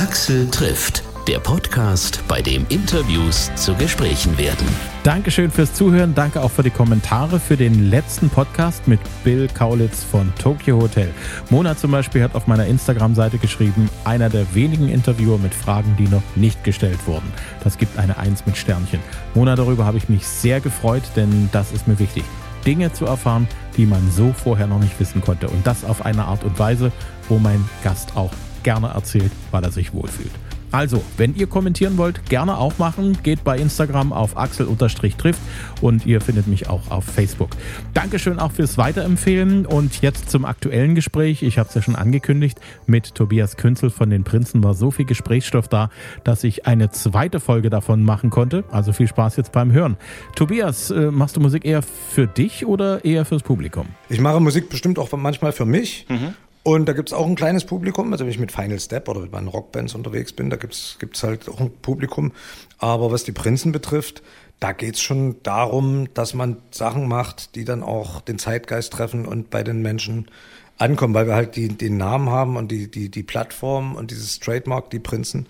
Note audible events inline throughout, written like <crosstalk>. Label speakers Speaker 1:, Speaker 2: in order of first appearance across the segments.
Speaker 1: Axel trifft, der Podcast, bei dem Interviews zu Gesprächen werden.
Speaker 2: Dankeschön fürs Zuhören. Danke auch für die Kommentare für den letzten Podcast mit Bill Kaulitz von Tokyo Hotel. Mona zum Beispiel hat auf meiner Instagram-Seite geschrieben, einer der wenigen Interviewer mit Fragen, die noch nicht gestellt wurden. Das gibt eine Eins mit Sternchen. Mona, darüber habe ich mich sehr gefreut, denn das ist mir wichtig. Dinge zu erfahren, die man so vorher noch nicht wissen konnte. Und das auf eine Art und Weise, wo mein Gast auch gerne erzählt, weil er sich wohlfühlt. Also, wenn ihr kommentieren wollt, gerne auch machen. Geht bei Instagram auf axel-trifft und ihr findet mich auch auf Facebook. Dankeschön auch fürs Weiterempfehlen und jetzt zum aktuellen Gespräch. Ich habe es ja schon angekündigt, mit Tobias Künzel von den Prinzen war so viel Gesprächsstoff da, dass ich eine zweite Folge davon machen konnte. Also viel Spaß jetzt beim Hören. Tobias, äh, machst du Musik eher für dich oder eher fürs Publikum?
Speaker 3: Ich mache Musik bestimmt auch manchmal für mich. Mhm. Und da gibt es auch ein kleines Publikum. Also wenn ich mit Final Step oder mit meinen Rockbands unterwegs bin, da gibt es halt auch ein Publikum. Aber was die Prinzen betrifft, da geht es schon darum, dass man Sachen macht, die dann auch den Zeitgeist treffen und bei den Menschen ankommen, weil wir halt die, den Namen haben und die, die, die Plattform und dieses Trademark, die Prinzen,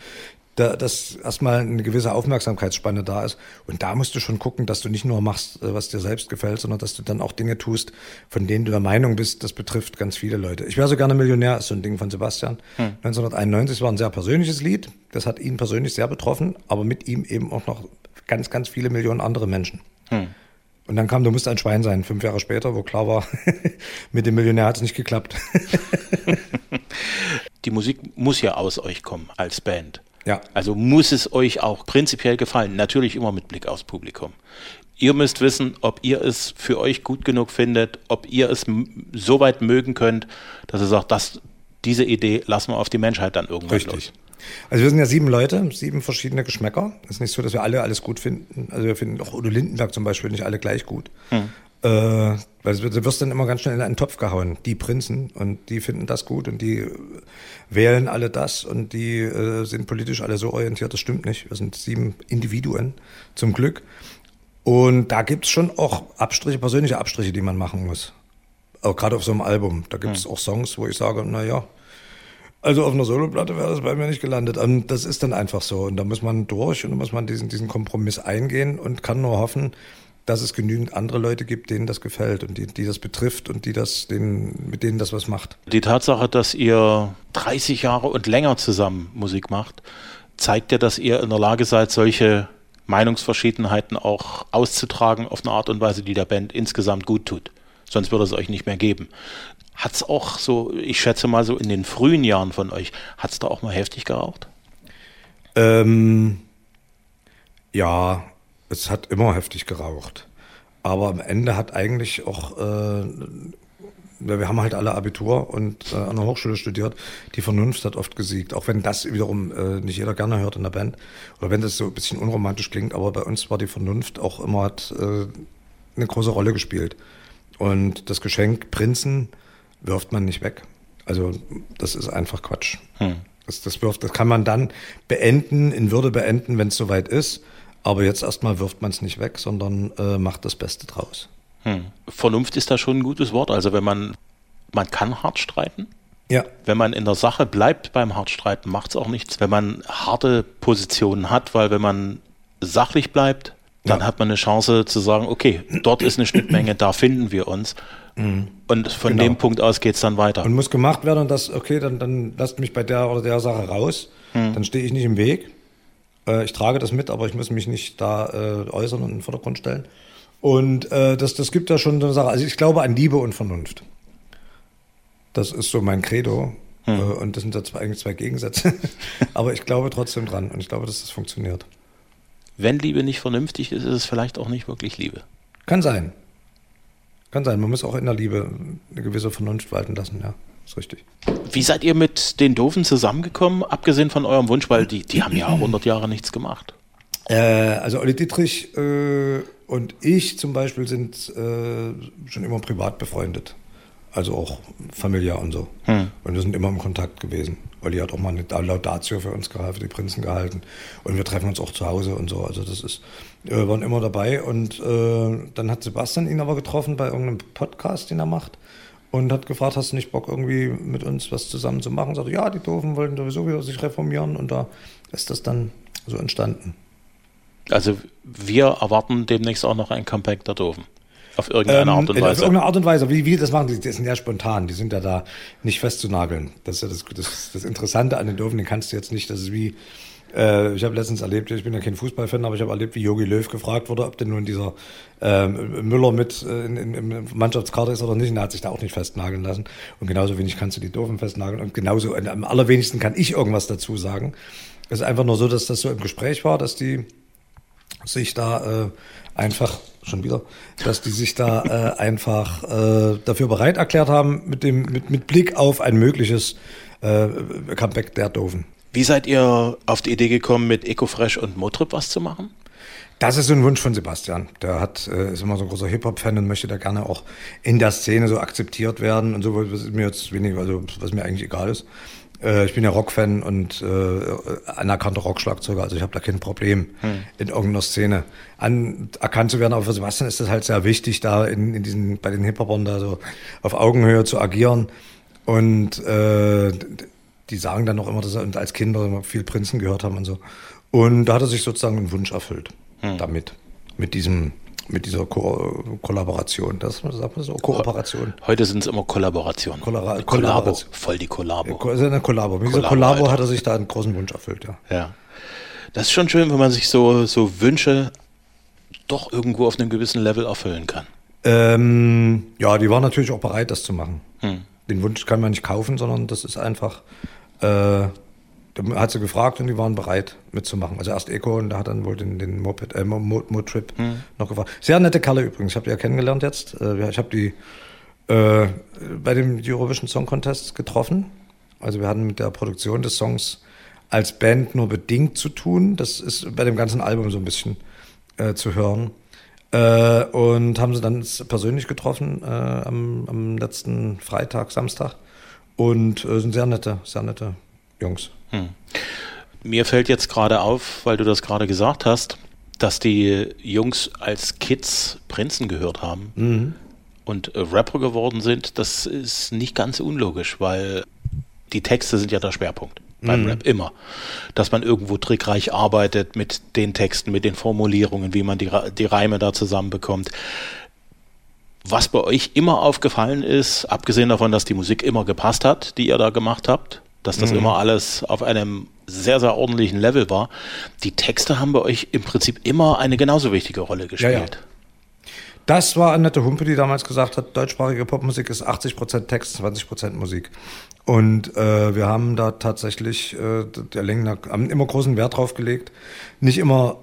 Speaker 3: da, dass erstmal eine gewisse Aufmerksamkeitsspanne da ist. Und da musst du schon gucken, dass du nicht nur machst, äh, was dir selbst gefällt, sondern dass du dann auch Dinge tust, von denen du der Meinung bist, das betrifft ganz viele Leute. Ich wäre so gerne Millionär, ist so ein Ding von Sebastian. Hm. 1991 war ein sehr persönliches Lied. Das hat ihn persönlich sehr betroffen, aber mit ihm eben auch noch ganz, ganz viele Millionen andere Menschen. Hm. Und dann kam, du musst ein Schwein sein, fünf Jahre später, wo klar war, <laughs> mit dem Millionär hat es nicht geklappt. <laughs>
Speaker 4: Die Musik muss ja aus euch kommen als Band. Ja. Also muss es euch auch prinzipiell gefallen. Natürlich immer mit Blick aufs Publikum. Ihr müsst wissen, ob ihr es für euch gut genug findet, ob ihr es so weit mögen könnt, dass ihr sagt, das, diese Idee lassen wir auf die Menschheit dann irgendwann Richtig. los.
Speaker 3: Also wir sind ja sieben Leute, sieben verschiedene Geschmäcker. Es ist nicht so, dass wir alle alles gut finden. Also wir finden auch Udo Lindenberg zum Beispiel nicht alle gleich gut. Hm. Äh, weil du wirst dann immer ganz schnell in einen Topf gehauen. Die Prinzen und die finden das gut und die wählen alle das und die äh, sind politisch alle so orientiert. Das stimmt nicht. Wir sind sieben Individuen, zum Glück. Und da gibt's schon auch Abstriche, persönliche Abstriche, die man machen muss. Auch gerade auf so einem Album. Da gibt's mhm. auch Songs, wo ich sage, na ja, also auf einer Soloplatte wäre das bei mir nicht gelandet. Und das ist dann einfach so. Und da muss man durch und da muss man diesen, diesen Kompromiss eingehen und kann nur hoffen, dass es genügend andere Leute gibt, denen das gefällt und die, die das betrifft und die das, denen, mit denen das was macht.
Speaker 4: Die Tatsache, dass ihr 30 Jahre und länger zusammen Musik macht, zeigt ja, dass ihr in der Lage seid, solche Meinungsverschiedenheiten auch auszutragen auf eine Art und Weise, die der Band insgesamt gut tut. Sonst würde es euch nicht mehr geben. Hat es auch so, ich schätze mal so in den frühen Jahren von euch, hat es da auch mal heftig geraucht?
Speaker 3: Ähm, ja, es hat immer heftig geraucht. Aber am Ende hat eigentlich auch, äh, wir haben halt alle Abitur und äh, an der Hochschule studiert, die Vernunft hat oft gesiegt. Auch wenn das wiederum äh, nicht jeder gerne hört in der Band. Oder wenn das so ein bisschen unromantisch klingt, aber bei uns war die Vernunft auch immer hat, äh, eine große Rolle gespielt. Und das Geschenk Prinzen wirft man nicht weg. Also das ist einfach Quatsch. Hm. Das, das, wirft, das kann man dann beenden, in Würde beenden, wenn es soweit ist. Aber jetzt erstmal wirft man es nicht weg, sondern äh, macht das Beste draus.
Speaker 4: Hm. Vernunft ist da schon ein gutes Wort. Also wenn man, man kann hart streiten. Ja. Wenn man in der Sache bleibt beim Hartstreiten, macht es auch nichts. Wenn man harte Positionen hat, weil wenn man sachlich bleibt, dann ja. hat man eine Chance zu sagen, okay, dort ist eine Schnittmenge, da finden wir uns. Mhm. Und von genau. dem Punkt aus geht es dann weiter.
Speaker 3: Und muss gemacht werden und das, okay, dann, dann lasst mich bei der oder der Sache raus. Mhm. Dann stehe ich nicht im Weg. Äh, ich trage das mit, aber ich muss mich nicht da äh, äußern und in den Vordergrund stellen. Und äh, das, das gibt ja schon eine Sache. Also ich glaube an Liebe und Vernunft. Das ist so mein Credo. Hm. Äh, und das sind ja zwei, eigentlich zwei Gegensätze. <laughs> aber ich glaube trotzdem dran und ich glaube, dass das funktioniert.
Speaker 4: Wenn Liebe nicht vernünftig ist, ist es vielleicht auch nicht wirklich Liebe.
Speaker 3: Kann sein. Kann sein. Man muss auch in der Liebe eine gewisse Vernunft walten lassen, ja ist richtig.
Speaker 4: Wie seid ihr mit den Doofen zusammengekommen, abgesehen von eurem Wunsch, weil die, die haben ja <clears throat> 100 Jahre nichts gemacht?
Speaker 3: Äh, also Olli Dietrich äh, und ich zum Beispiel sind äh, schon immer privat befreundet. Also auch familiär und so. Hm. Und wir sind immer im Kontakt gewesen. Olli hat auch mal eine Laudatio für uns gehalten, für die Prinzen gehalten. Und wir treffen uns auch zu Hause und so. Also das ist, wir waren immer dabei. Und äh, dann hat Sebastian ihn aber getroffen bei irgendeinem Podcast, den er macht. Und hat gefragt, hast du nicht Bock irgendwie mit uns was zusammen zu machen? Sagte, ja, die Doofen wollten sowieso wieder sich reformieren und da ist das dann so entstanden.
Speaker 4: Also wir erwarten demnächst auch noch ein Comeback der Doofen. Auf irgendeine ähm, Art und Weise. Auf
Speaker 3: irgendeine Art und Weise. Wie, wie das machen, die, die sind ja spontan, die sind ja da nicht festzunageln. Das ist ja das, das, das Interessante an den Doofen, den kannst du jetzt nicht, das ist wie, äh, ich habe letztens erlebt, ich bin ja kein Fußballfan, aber ich habe erlebt, wie Jogi Löw gefragt wurde, ob denn nun dieser äh, Müller mit äh, in, in, Mannschaftskarte ist oder nicht. Und er hat sich da auch nicht festnageln lassen. Und genauso wenig kannst du die Doofen festnageln. Und genauso, am allerwenigsten kann ich irgendwas dazu sagen. Es ist einfach nur so, dass das so im Gespräch war, dass die sich da äh, einfach schon wieder, dass die sich da äh, einfach äh, dafür bereit erklärt haben mit dem mit, mit Blick auf ein mögliches äh, Comeback der Doofen.
Speaker 4: Wie seid ihr auf die Idee gekommen, mit Ecofresh und Motrip was zu machen?
Speaker 3: Das ist ein Wunsch von Sebastian. Der hat, äh, ist immer so ein großer Hip-Hop-Fan und möchte da gerne auch in der Szene so akzeptiert werden und so, was mir jetzt wenig, also was mir eigentlich egal ist. Äh, ich bin ja Rock-Fan und äh, anerkannter Rockschlagzeuger, also ich habe da kein Problem hm. in irgendeiner Szene an, erkannt zu werden. Aber für Sebastian ist das halt sehr wichtig, da in, in diesen, bei den Hip-Hopern da so auf Augenhöhe zu agieren. Und äh, die sagen dann noch immer, dass sie als Kinder immer viel Prinzen gehört haben und so. Und da hat er sich sozusagen einen Wunsch erfüllt hm. damit, mit diesem mit dieser Ko Kollaboration. Das sagt man so, Kooperation.
Speaker 4: Heute sind es immer Kollaborationen.
Speaker 3: Kollabor Kollabo.
Speaker 4: Voll die Kollabo.
Speaker 3: Also eine Kollabo. Mit dieser Kollabo hat er sich da einen großen Wunsch erfüllt, ja.
Speaker 4: Ja. Das ist schon schön, wenn man sich so, so Wünsche doch irgendwo auf einem gewissen Level erfüllen kann.
Speaker 3: Ähm, ja, die waren natürlich auch bereit, das zu machen. Hm. Den Wunsch kann man nicht kaufen, sondern das ist einfach äh, da hat sie gefragt und die waren bereit mitzumachen. Also erst Eco und da hat dann wohl den, den Moped, äh, Mo-Trip hm. noch gefragt. Sehr nette Kerle übrigens. Ich habe die ja kennengelernt jetzt. Äh, ich habe die äh, bei dem Eurovision Song Contest getroffen. Also wir hatten mit der Produktion des Songs als Band nur bedingt zu tun. Das ist bei dem ganzen Album so ein bisschen äh, zu hören. Äh, und haben sie dann persönlich getroffen äh, am, am letzten Freitag, Samstag. Und äh, sind sehr nette, sehr nette Jungs. Hm.
Speaker 4: Mir fällt jetzt gerade auf, weil du das gerade gesagt hast, dass die Jungs als Kids Prinzen gehört haben mhm. und Rapper geworden sind. Das ist nicht ganz unlogisch, weil die Texte sind ja der Schwerpunkt beim mhm. Rap immer. Dass man irgendwo trickreich arbeitet mit den Texten, mit den Formulierungen, wie man die, die Reime da zusammenbekommt. Was bei euch immer aufgefallen ist, abgesehen davon, dass die Musik immer gepasst hat, die ihr da gemacht habt, dass das mhm. immer alles auf einem sehr, sehr ordentlichen Level war. Die Texte haben bei euch im Prinzip immer eine genauso wichtige Rolle gespielt. Ja, ja.
Speaker 3: Das war Annette Humpe, die damals gesagt hat, deutschsprachige Popmusik ist 80% Text, 20% Musik. Und äh, wir haben da tatsächlich äh, der Längen haben immer großen Wert drauf gelegt. Nicht immer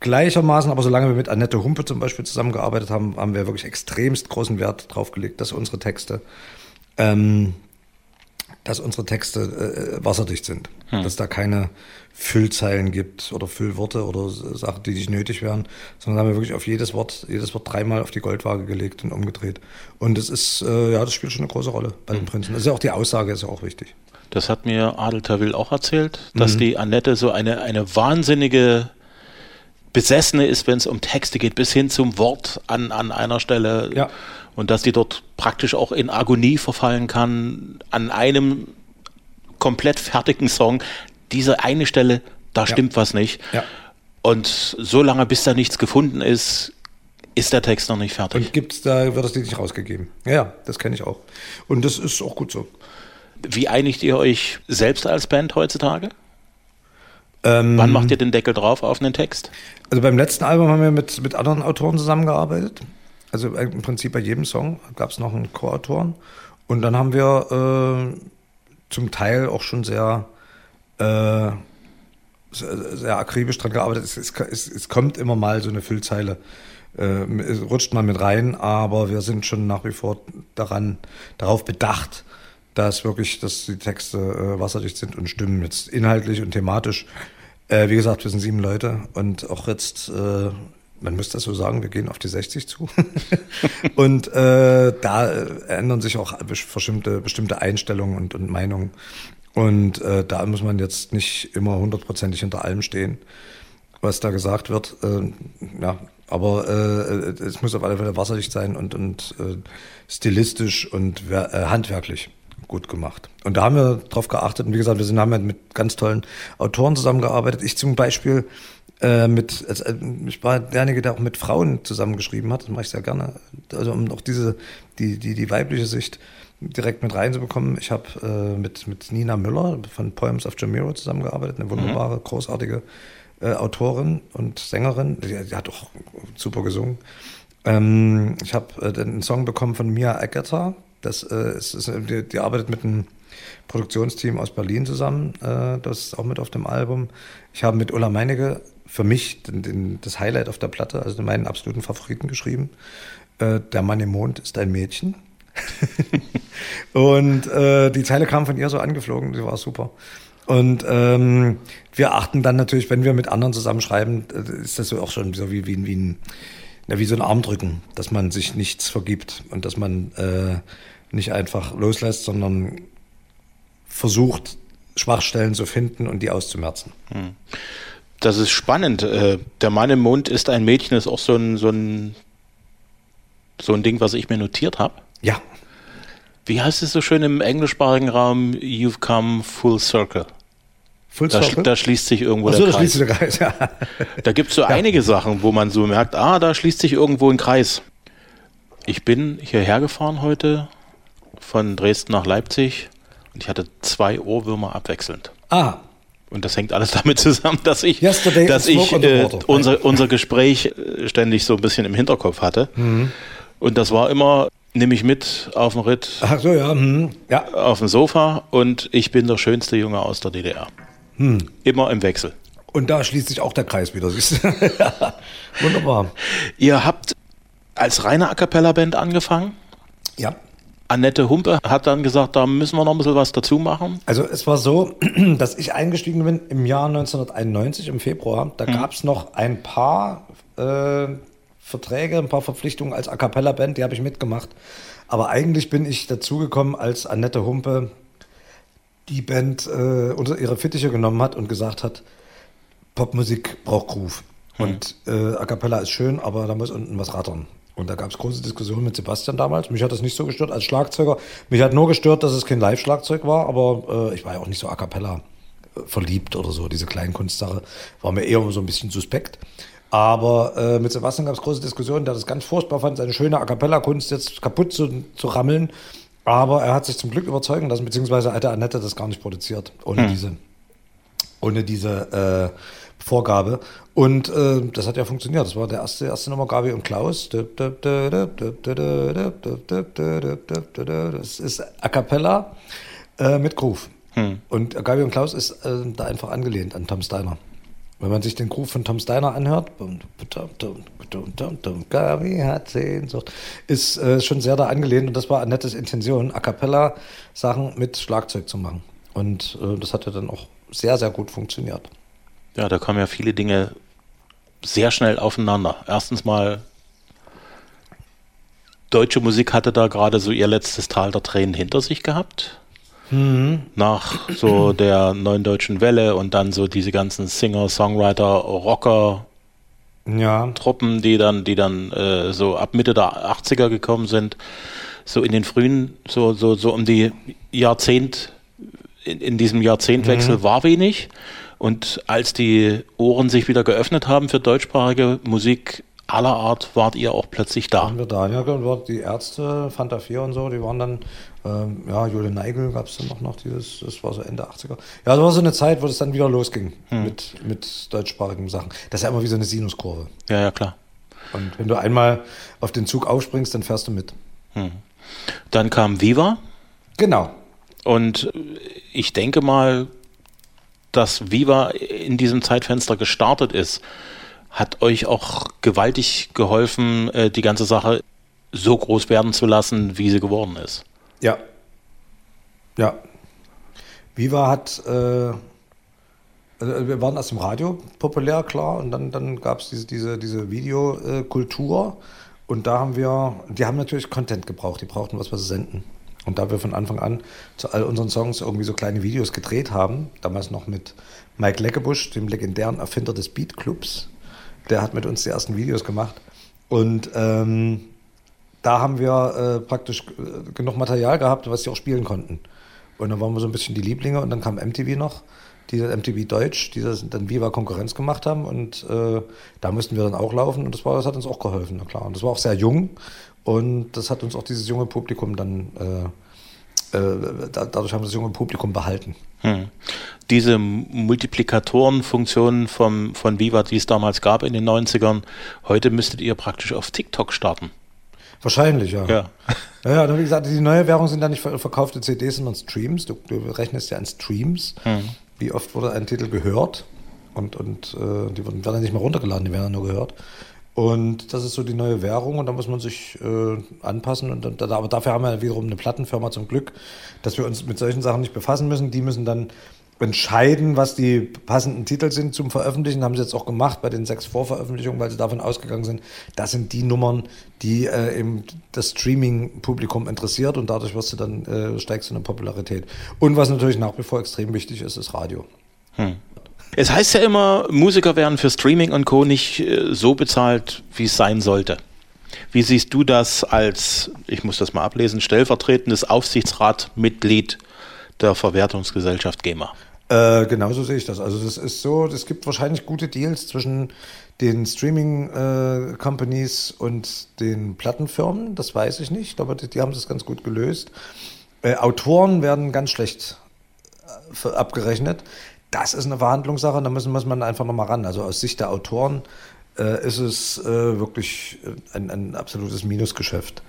Speaker 3: gleichermaßen, aber solange wir mit Annette Humpe zum Beispiel zusammengearbeitet haben, haben wir wirklich extremst großen Wert drauf gelegt, dass unsere Texte ähm, dass unsere Texte äh, wasserdicht sind. Hm. Dass da keine Füllzeilen gibt oder Füllworte oder Sachen, die nicht nötig wären, sondern haben wir wirklich auf jedes Wort, jedes Wort dreimal auf die Goldwaage gelegt und umgedreht. Und das ist, äh, ja, das spielt schon eine große Rolle bei den hm. Prinzen. Das ist ja auch die Aussage, ist ja auch wichtig.
Speaker 4: Das hat mir Adel Tawil auch erzählt, dass mhm. die Annette so eine, eine wahnsinnige Besessene ist, wenn es um Texte geht, bis hin zum Wort an, an einer Stelle. Ja und dass die dort praktisch auch in Agonie verfallen kann an einem komplett fertigen Song. Diese eine Stelle, da ja. stimmt was nicht. Ja. Und so lange, bis da nichts gefunden ist, ist der Text noch nicht fertig.
Speaker 3: Und gibt's da, wird das Lied nicht rausgegeben. Ja, das kenne ich auch. Und das ist auch gut so.
Speaker 4: Wie einigt ihr euch selbst als Band heutzutage? Ähm, Wann macht ihr den Deckel drauf auf einen Text?
Speaker 3: Also beim letzten Album haben wir mit, mit anderen Autoren zusammengearbeitet. Also im Prinzip bei jedem Song gab es noch einen Co-Autoren. Und dann haben wir äh, zum Teil auch schon sehr, äh, sehr, akribisch dran gearbeitet. Es, es, es, kommt immer mal so eine Füllzeile, äh, rutscht mal mit rein, aber wir sind schon nach wie vor daran, darauf bedacht, dass wirklich, dass die Texte äh, wasserdicht sind und stimmen jetzt inhaltlich und thematisch. Äh, wie gesagt, wir sind sieben Leute und auch jetzt äh, man müsste das so sagen, wir gehen auf die 60 zu. <laughs> und äh, da ändern sich auch bestimmte, bestimmte Einstellungen und, und Meinungen. Und äh, da muss man jetzt nicht immer hundertprozentig hinter allem stehen, was da gesagt wird. Äh, ja, Aber äh, es muss auf alle Fälle wasserdicht sein und, und äh, stilistisch und äh, handwerklich gut gemacht. Und da haben wir drauf geachtet. Und wie gesagt, wir sind, haben ja mit ganz tollen Autoren zusammengearbeitet. Ich zum Beispiel äh, mit, also, ich war derjenige, der auch mit Frauen zusammengeschrieben hat. Das mache ich sehr gerne. Also um auch diese, die, die, die weibliche Sicht direkt mit reinzubekommen. Ich habe äh, mit, mit Nina Müller von Poems of Jamiro zusammengearbeitet, eine wunderbare, großartige äh, Autorin und Sängerin. Die, die, hat auch super gesungen. Ähm, ich habe äh, einen Song bekommen von Mia Egerter. Das äh, ist, ist die, die, arbeitet mit einem Produktionsteam aus Berlin zusammen. Äh, das ist auch mit auf dem Album. Ich habe mit Ulla Meinecke für mich den, den, das Highlight auf der Platte, also meinen absoluten Favoriten geschrieben. Äh, der Mann im Mond ist ein Mädchen. <laughs> und äh, die Zeile kam von ihr so angeflogen, die war super. Und ähm, wir achten dann natürlich, wenn wir mit anderen zusammenschreiben, äh, ist das so auch schon so wie, wie, wie, ein, ja, wie so ein Armdrücken, dass man sich nichts vergibt und dass man äh, nicht einfach loslässt, sondern versucht, Schwachstellen zu finden und die auszumerzen. Hm.
Speaker 4: Das ist spannend. Äh, der Mann im Mond ist ein Mädchen, ist auch so ein, so ein, so ein Ding, was ich mir notiert habe.
Speaker 3: Ja.
Speaker 4: Wie heißt es so schön im englischsprachigen Raum? You've come full circle. Da, circle? Da, schließt sich irgendwo so, der Kreis. Da, der Kreis ja. da gibt es so ja. einige Sachen, wo man so merkt, ah, da schließt sich irgendwo ein Kreis. Ich bin hierher gefahren heute von Dresden nach Leipzig und ich hatte zwei Ohrwürmer abwechselnd.
Speaker 3: Ah.
Speaker 4: Und das hängt alles <laughs> damit zusammen, dass ich, Yesterday dass ich äh, unser, unser Gespräch äh, ständig so ein bisschen im Hinterkopf hatte. Mhm. Und das war immer, nehme ich mit auf dem Ritt.
Speaker 3: Ach so, ja. Mhm. ja.
Speaker 4: Auf dem Sofa und ich bin der schönste Junge aus der DDR. Mhm. Immer im Wechsel.
Speaker 3: Und da schließt sich auch der Kreis wieder, <laughs> du? Wunderbar.
Speaker 4: Ihr habt als reine A Cappella-Band angefangen?
Speaker 3: Ja.
Speaker 4: Annette Humpe hat dann gesagt, da müssen wir noch ein bisschen was dazu machen.
Speaker 3: Also es war so, <clears throat> dass ich eingestiegen bin im Jahr 1991, im Februar. Da mhm. gab es noch ein paar äh, Verträge, ein paar Verpflichtungen als A Cappella-Band, die habe ich mitgemacht. Aber eigentlich bin ich dazugekommen, als Annette Humpe die Band äh, unter ihre Fittiche genommen hat und gesagt hat, Popmusik braucht Groove. Mhm. Und äh, A Cappella ist schön, aber da muss unten was rattern. Und da gab es große Diskussionen mit Sebastian damals. Mich hat das nicht so gestört als Schlagzeuger. Mich hat nur gestört, dass es kein Live-Schlagzeug war, aber äh, ich war ja auch nicht so a cappella äh, verliebt oder so. Diese Kleinkunstsache war mir eher so ein bisschen suspekt. Aber äh, mit Sebastian gab es große Diskussionen, der das ganz furchtbar fand, seine schöne A cappella-Kunst jetzt kaputt zu, zu rammeln. Aber er hat sich zum Glück überzeugen lassen, beziehungsweise hätte Annette das gar nicht produziert, ohne hm. diese, ohne diese äh, Vorgabe. Und äh, das hat ja funktioniert. Das war der erste, erste Nummer, Gabi und Klaus. Das ist A Cappella äh, mit Groove. Hm. Und Gabi und Klaus ist äh, da einfach angelehnt an Tom Steiner. Wenn man sich den Groove von Tom Steiner anhört, Gabi hat Sehnsucht, ist äh, schon sehr da angelehnt und das war Annettes Intention, A Cappella Sachen mit Schlagzeug zu machen. Und äh, das hat ja dann auch sehr, sehr gut funktioniert.
Speaker 4: Ja, da kommen ja viele Dinge sehr schnell aufeinander. Erstens mal, deutsche Musik hatte da gerade so ihr letztes Tal der Tränen hinter sich gehabt. Mhm. Nach so der neuen deutschen Welle und dann so diese ganzen Singer, Songwriter, Rocker, ja. Truppen, die dann, die dann äh, so ab Mitte der 80er gekommen sind, so in den frühen, so, so, so um die Jahrzehnt, in, in diesem Jahrzehntwechsel mhm. war wenig. Und als die Ohren sich wieder geöffnet haben für deutschsprachige Musik aller Art, wart ihr auch plötzlich da.
Speaker 3: Waren wir da, ja, die Ärzte, Fanta 4 und so, die waren dann, ähm, ja, Jule Neigel gab es dann noch, noch dieses, das war so Ende 80er. Ja, das war so eine Zeit, wo es dann wieder losging hm. mit, mit deutschsprachigen Sachen. Das ist ja immer wie so eine Sinuskurve.
Speaker 4: Ja, ja, klar.
Speaker 3: Und wenn du einmal auf den Zug aufspringst, dann fährst du mit.
Speaker 4: Hm. Dann kam Viva.
Speaker 3: Genau.
Speaker 4: Und ich denke mal, dass Viva in diesem Zeitfenster gestartet ist, hat euch auch gewaltig geholfen, äh, die ganze Sache so groß werden zu lassen, wie sie geworden ist.
Speaker 3: Ja. Ja. Viva hat, äh, also wir waren erst im Radio populär, klar, und dann, dann gab es diese, diese, diese Videokultur. Und da haben wir, die haben natürlich Content gebraucht, die brauchten was, was sie senden. Und da wir von Anfang an zu all unseren Songs irgendwie so kleine Videos gedreht haben, damals noch mit Mike Leckebusch, dem legendären Erfinder des Beat Clubs, Der hat mit uns die ersten Videos gemacht. Und ähm, da haben wir äh, praktisch äh, genug Material gehabt, was sie auch spielen konnten. Und dann waren wir so ein bisschen die Lieblinge und dann kam MTV noch, die MTV Deutsch, die dann Viva Konkurrenz gemacht haben und äh, da mussten wir dann auch laufen und das, war, das hat uns auch geholfen, na klar. Und das war auch sehr jung und das hat uns auch dieses junge Publikum dann, äh, äh, dadurch haben wir das junge Publikum behalten. Hm.
Speaker 4: Diese Multiplikatorenfunktionen vom, von Viva, die es damals gab in den 90ern, heute müsstet ihr praktisch auf TikTok starten.
Speaker 3: Wahrscheinlich, ja. Ja, <laughs> ja, ja wie gesagt, die neue Währung sind ja nicht verkaufte CDs, sondern Streams. Du, du rechnest ja an Streams. Hm. Wie oft wurde ein Titel gehört? Und, und äh, die werden ja nicht mehr runtergeladen, die werden ja nur gehört. Und das ist so die neue Währung und da muss man sich äh, anpassen. Und, und, aber dafür haben wir wiederum eine Plattenfirma zum Glück, dass wir uns mit solchen Sachen nicht befassen müssen. Die müssen dann entscheiden, was die passenden Titel sind zum Veröffentlichen. Haben sie jetzt auch gemacht bei den sechs Vorveröffentlichungen, weil sie davon ausgegangen sind, das sind die Nummern, die äh, eben das Streaming-Publikum interessiert und dadurch wirst du dann äh, steigst du in der Popularität. Und was natürlich nach wie vor extrem wichtig ist, ist Radio. Hm.
Speaker 4: Es heißt ja immer, Musiker werden für Streaming und Co. nicht äh, so bezahlt, wie es sein sollte. Wie siehst du das als, ich muss das mal ablesen, stellvertretendes Aufsichtsratmitglied der Verwertungsgesellschaft GEMA?
Speaker 3: Äh, genauso sehe ich das. Also das ist so, es gibt wahrscheinlich gute Deals zwischen den Streaming-Companies äh, und den Plattenfirmen. Das weiß ich nicht, aber die, die haben das ganz gut gelöst. Äh, Autoren werden ganz schlecht äh, abgerechnet. Das ist eine Verhandlungssache, da müssen, muss man einfach nochmal ran. Also aus Sicht der Autoren äh, ist es äh, wirklich ein, ein absolutes Minusgeschäft,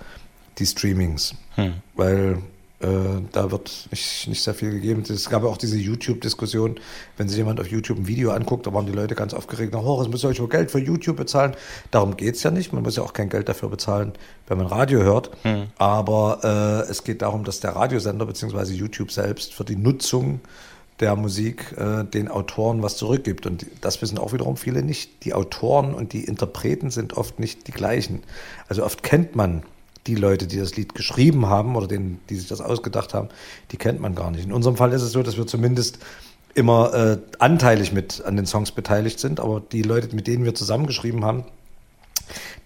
Speaker 3: die Streamings. Hm. Weil äh, da wird nicht, nicht sehr viel gegeben. Es gab ja auch diese YouTube-Diskussion, wenn sich jemand auf YouTube ein Video anguckt, da waren die Leute ganz aufgeregt, oh, es müsst ihr euch wohl Geld für YouTube bezahlen. Darum geht es ja nicht. Man muss ja auch kein Geld dafür bezahlen, wenn man Radio hört. Hm. Aber äh, es geht darum, dass der Radiosender bzw. YouTube selbst für die Nutzung der Musik äh, den Autoren was zurückgibt. Und das wissen auch wiederum viele nicht. Die Autoren und die Interpreten sind oft nicht die gleichen. Also oft kennt man die Leute, die das Lied geschrieben haben oder denen, die sich das ausgedacht haben, die kennt man gar nicht. In unserem Fall ist es so, dass wir zumindest immer äh, anteilig mit an den Songs beteiligt sind, aber die Leute, mit denen wir zusammengeschrieben haben,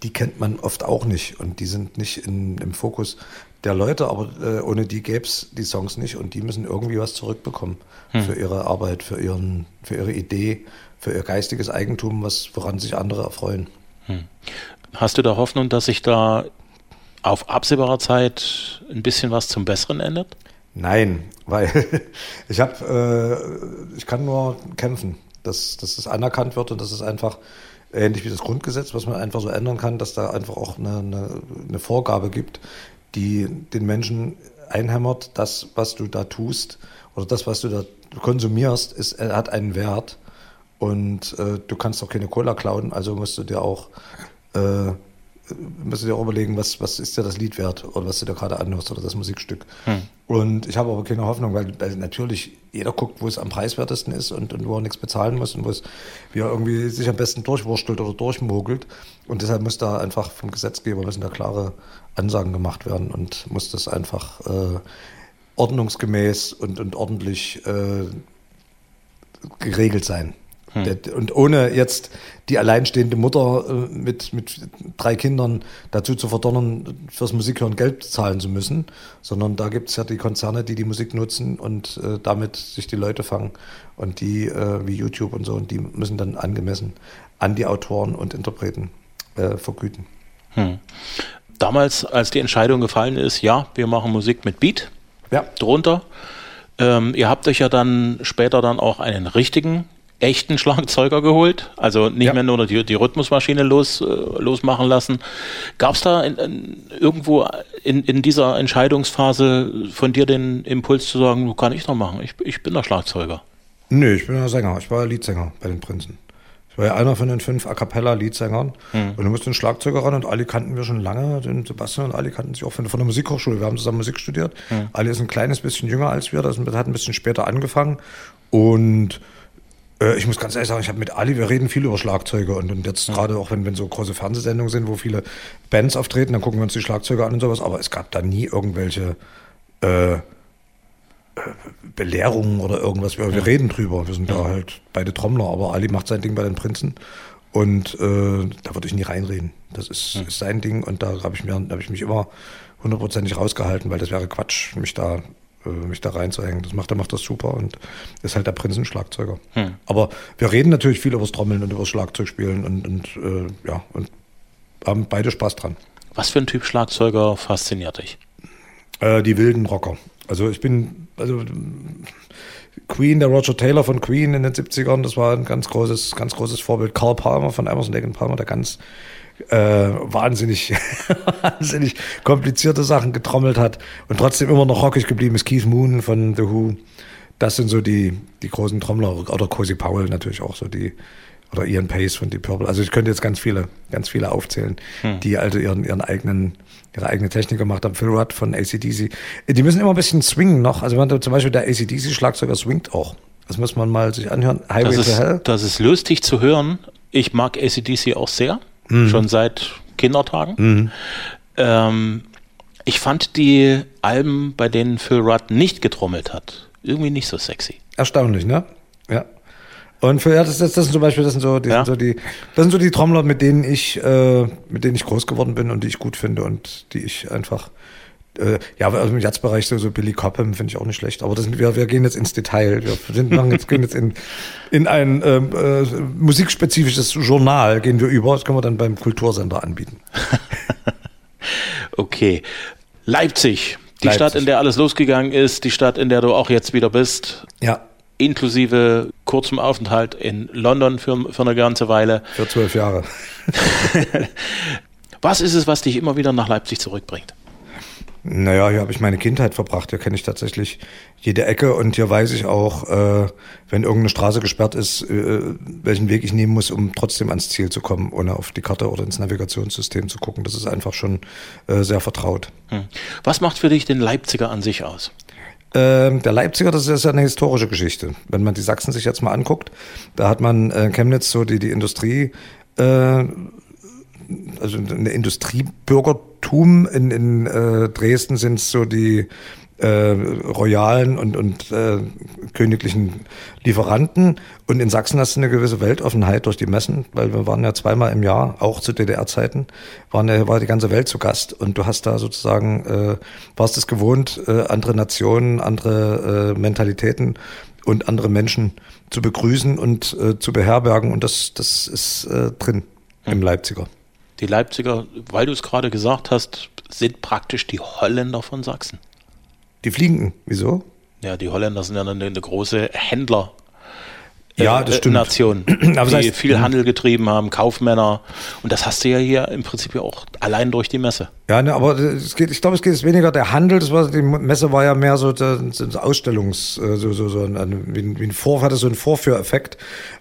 Speaker 3: die kennt man oft auch nicht und die sind nicht in, im Fokus der Leute, aber äh, ohne die gäbe es die Songs nicht und die müssen irgendwie was zurückbekommen hm. für ihre Arbeit, für, ihren, für ihre Idee, für ihr geistiges Eigentum, was, woran sich andere erfreuen. Hm.
Speaker 4: Hast du da Hoffnung, dass sich da auf absehbarer Zeit ein bisschen was zum Besseren ändert?
Speaker 3: Nein, <laughs> weil ich habe, äh, ich kann nur kämpfen, dass, dass es anerkannt wird und dass es einfach ähnlich wie das Grundgesetz, was man einfach so ändern kann, dass da einfach auch eine, eine, eine Vorgabe gibt, die den Menschen einhämmert, das, was du da tust oder das, was du da konsumierst, ist, hat einen Wert. Und äh, du kannst auch keine Cola klauen, also musst du dir auch äh, müsst ihr dir auch überlegen, was, was ist dir das Lied wert oder was du da gerade anhörst oder das Musikstück. Hm. Und ich habe aber keine Hoffnung, weil, weil, natürlich jeder guckt, wo es am preiswertesten ist und, und wo er nichts bezahlen muss und wo es, wie er irgendwie sich am besten durchwurstelt oder durchmogelt. Und deshalb muss da einfach vom Gesetzgeber müssen da klare Ansagen gemacht werden und muss das einfach äh, ordnungsgemäß und, und ordentlich äh, geregelt sein. Hm. Und ohne jetzt die alleinstehende Mutter äh, mit, mit drei Kindern dazu zu verdonnern, fürs Musikhören Geld zahlen zu müssen, sondern da gibt es ja die Konzerne, die die Musik nutzen und äh, damit sich die Leute fangen. Und die, äh, wie YouTube und so, und die müssen dann angemessen an die Autoren und Interpreten äh, vergüten. Hm.
Speaker 4: Damals, als die Entscheidung gefallen ist, ja, wir machen Musik mit Beat ja. drunter. Ähm, ihr habt euch ja dann später dann auch einen richtigen echten Schlagzeuger geholt, also nicht ja. mehr nur die, die Rhythmusmaschine los, äh, losmachen lassen. Gab es da in, in, irgendwo in, in dieser Entscheidungsphase von dir den Impuls zu sagen, du kann ich noch machen, ich, ich bin der Schlagzeuger?
Speaker 3: Nö, ich bin der Sänger, ich war Leadsänger bei den Prinzen. Ich war ja einer von den fünf A Cappella-Leadsängern. Hm. Und du musst den Schlagzeuger ran und Ali kannten wir schon lange. Den Sebastian und Ali kannten sich auch von, von der Musikhochschule. Wir haben zusammen Musik studiert. Hm. Ali ist ein kleines bisschen jünger als wir. Das hat ein bisschen später angefangen. Und äh, ich muss ganz ehrlich sagen, ich habe mit Ali, wir reden viel über Schlagzeuge und, und jetzt ja. gerade auch, wenn, wenn so große Fernsehsendungen sind, wo viele Bands auftreten, dann gucken wir uns die Schlagzeuge an und sowas, aber es gab da nie irgendwelche äh, äh Belehrungen oder irgendwas. Wir, ja. wir reden drüber. Wir sind ja. da halt beide Trommler, aber Ali macht sein Ding bei den Prinzen Und äh, da würde ich nie reinreden. Das ist, hm. ist sein Ding und da habe ich, mir, hab ich mich immer hundertprozentig rausgehalten, weil das wäre Quatsch, mich da mich da reinzuhängen. Das macht er macht das super und ist halt der Prinzenschlagzeuger. Hm. Aber wir reden natürlich viel über das Trommeln und über das Schlagzeugspielen und, und äh, ja, und haben beide Spaß dran.
Speaker 4: Was für ein Typ Schlagzeuger fasziniert dich?
Speaker 3: Äh, die wilden Rocker. Also ich bin, also Queen, der Roger Taylor von Queen in den 70ern, das war ein ganz großes, ganz großes Vorbild. Carl Palmer von Emerson Lake Palmer, der ganz äh, wahnsinnig, <laughs> wahnsinnig komplizierte Sachen getrommelt hat und trotzdem immer noch rockig geblieben ist. Keith Moon von The Who. Das sind so die, die großen Trommler. Oder Cozy Powell natürlich auch so die, oder Ian Pace von Deep Purple. Also ich könnte jetzt ganz viele, ganz viele aufzählen, hm. die also ihren, ihren eigenen, ihre eigene Technik gemacht haben. Phil Rudd von ACDC. Die müssen immer ein bisschen swingen noch. Also wenn zum Beispiel der ACDC-Schlagzeuger swingt auch. Das muss man mal sich anhören.
Speaker 4: Highway das to ist, Hell. Das ist lustig zu hören. Ich mag ACDC auch sehr mhm. schon seit Kindertagen. Mhm. Ähm, ich fand die Alben, bei denen Phil Rudd nicht getrommelt hat, irgendwie nicht so sexy.
Speaker 3: Erstaunlich, ne? Ja. Und für, ja, das, das, das sind zum Beispiel, das sind so, die, ja. sind so die, das sind so die Trommler, mit denen ich, äh, mit denen ich groß geworden bin und die ich gut finde und die ich einfach äh, ja, also im Jazzbereich so, so Billy Cobham finde ich auch nicht schlecht. Aber das wir, wir gehen jetzt ins Detail. Wir sind, machen jetzt, gehen jetzt in, in ein ähm, äh, musikspezifisches Journal gehen wir über. Das können wir dann beim Kultursender anbieten. <laughs>
Speaker 4: okay. Leipzig, die Leipzig. Stadt, in der alles losgegangen ist, die Stadt, in der du auch jetzt wieder bist.
Speaker 3: Ja.
Speaker 4: Inklusive kurzem Aufenthalt in London für, für eine ganze Weile.
Speaker 3: Für zwölf Jahre. <laughs>
Speaker 4: was ist es, was dich immer wieder nach Leipzig zurückbringt?
Speaker 3: Naja, hier habe ich meine Kindheit verbracht. Hier kenne ich tatsächlich jede Ecke und hier weiß ich auch, äh, wenn irgendeine Straße gesperrt ist, äh, welchen Weg ich nehmen muss, um trotzdem ans Ziel zu kommen, ohne auf die Karte oder ins Navigationssystem zu gucken. Das ist einfach schon äh, sehr vertraut. Hm.
Speaker 4: Was macht für dich den Leipziger an sich aus?
Speaker 3: Ähm, der Leipziger, das ist ja eine historische Geschichte. Wenn man die Sachsen sich jetzt mal anguckt, da hat man äh, Chemnitz so die, die Industrie äh, also eine Industriebürgertum. In, in äh, Dresden sind so die äh, royalen und, und äh, königlichen Lieferanten. Und in Sachsen hast du eine gewisse Weltoffenheit durch die Messen, weil wir waren ja zweimal im Jahr, auch zu DDR-Zeiten, waren ja, war die ganze Welt zu Gast. Und du hast da sozusagen, äh, warst es gewohnt, äh, andere Nationen, andere äh, Mentalitäten und andere Menschen zu begrüßen und äh, zu beherbergen. Und das, das ist äh, drin im Leipziger.
Speaker 4: Die Leipziger, weil du es gerade gesagt hast, sind praktisch die Holländer von Sachsen.
Speaker 3: Die Fliegenden, wieso?
Speaker 4: Ja, die Holländer sind ja eine, eine große Händler.
Speaker 3: Ja, das stimmt.
Speaker 4: Nation, <clears throat> Aber die heißt, viel Handel getrieben haben, Kaufmänner. Und das hast du ja hier im Prinzip auch allein durch die Messe.
Speaker 3: Ja, ne, aber es geht, ich glaube, es geht jetzt weniger der Handel. Das war, die Messe war ja mehr so das Ausstellungs, äh, so, so, so ein, wie ein, wie ein Vor, hatte so einen Vorführeffekt.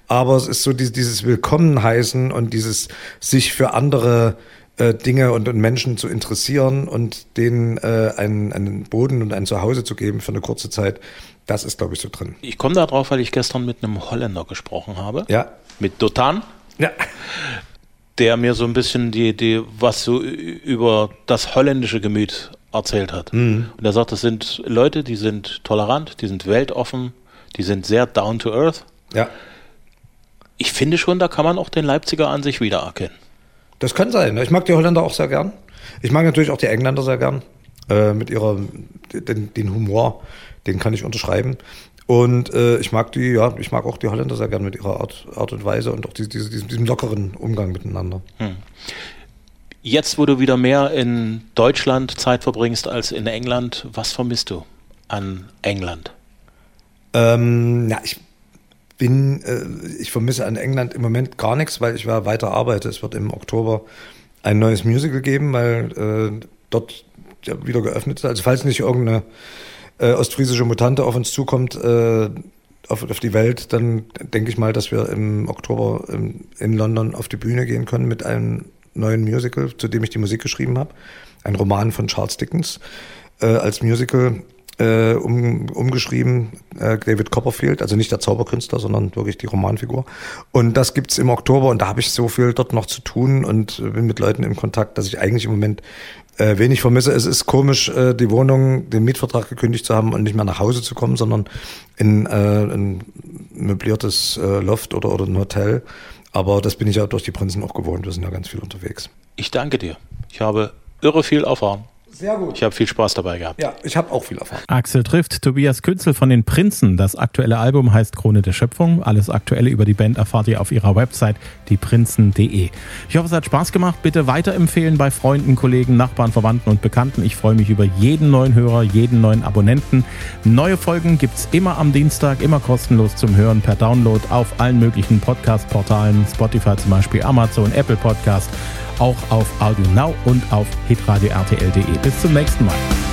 Speaker 3: Aber es ist so dieses, dieses Willkommen heißen und dieses sich für andere äh, Dinge und, und, Menschen zu interessieren und denen äh, einen, einen Boden und ein Zuhause zu geben für eine kurze Zeit. Das ist, glaube ich, so drin.
Speaker 4: Ich komme da drauf, weil ich gestern mit einem Holländer gesprochen habe.
Speaker 3: Ja.
Speaker 4: Mit Dotan.
Speaker 3: Ja.
Speaker 4: Der mir so ein bisschen die, die, was so über das holländische Gemüt erzählt hat. Mhm. Und er sagt, das sind Leute, die sind tolerant, die sind weltoffen, die sind sehr down to earth.
Speaker 3: Ja.
Speaker 4: Ich finde schon, da kann man auch den Leipziger an sich wiedererkennen.
Speaker 3: Das kann sein. Ne? Ich mag die Holländer auch sehr gern. Ich mag natürlich auch die Engländer sehr gern. Äh, mit ihrer, den, den Humor, den kann ich unterschreiben. Und äh, ich mag die, ja, ich mag auch die Holländer sehr gern mit ihrer Art, Art und Weise und auch diese, diese, diesem, diesem lockeren Umgang miteinander. Hm.
Speaker 4: Jetzt, wo du wieder mehr in Deutschland Zeit verbringst als in England, was vermisst du an England?
Speaker 3: Ähm, ja, ich bin, äh, ich vermisse an England im Moment gar nichts, weil ich weiter arbeite. Es wird im Oktober ein neues Musical geben, weil äh, dort ja, wieder geöffnet ist. Also falls nicht irgendeine äh, ostfriesische Mutante auf uns zukommt, äh, auf, auf die Welt, dann denke ich mal, dass wir im Oktober in, in London auf die Bühne gehen können mit einem neuen Musical, zu dem ich die Musik geschrieben habe. Ein Roman von Charles Dickens äh, als Musical äh, um, umgeschrieben, äh, David Copperfield, also nicht der Zauberkünstler, sondern wirklich die Romanfigur. Und das gibt's im Oktober und da habe ich so viel dort noch zu tun und bin mit Leuten im Kontakt, dass ich eigentlich im Moment äh, wenig vermisse. Es ist komisch, äh, die Wohnung, den Mietvertrag gekündigt zu haben und nicht mehr nach Hause zu kommen, sondern in äh, ein möbliertes äh, Loft oder, oder ein Hotel Aber das bin ich ja durch die Prinzen auch gewohnt. Wir sind ja ganz viel unterwegs.
Speaker 5: Ich danke dir. Ich habe irre viel erfahren.
Speaker 3: Sehr gut.
Speaker 5: Ich habe viel Spaß dabei gehabt.
Speaker 3: Ja, ich habe auch viel erfahren.
Speaker 4: Axel trifft Tobias Künzel von den Prinzen. Das aktuelle Album heißt Krone der Schöpfung. Alles Aktuelle über die Band erfahrt ihr auf ihrer Website dieprinzen.de. Ich hoffe, es hat Spaß gemacht. Bitte weiterempfehlen bei Freunden, Kollegen, Nachbarn, Verwandten und Bekannten. Ich freue mich über jeden neuen Hörer, jeden neuen Abonnenten. Neue Folgen gibt es immer am Dienstag, immer kostenlos zum Hören per Download auf allen möglichen Podcast-Portalen, Spotify zum Beispiel, Amazon, Apple Podcast auch auf Audio Now und auf hitradio.rtl.de. Bis zum nächsten Mal.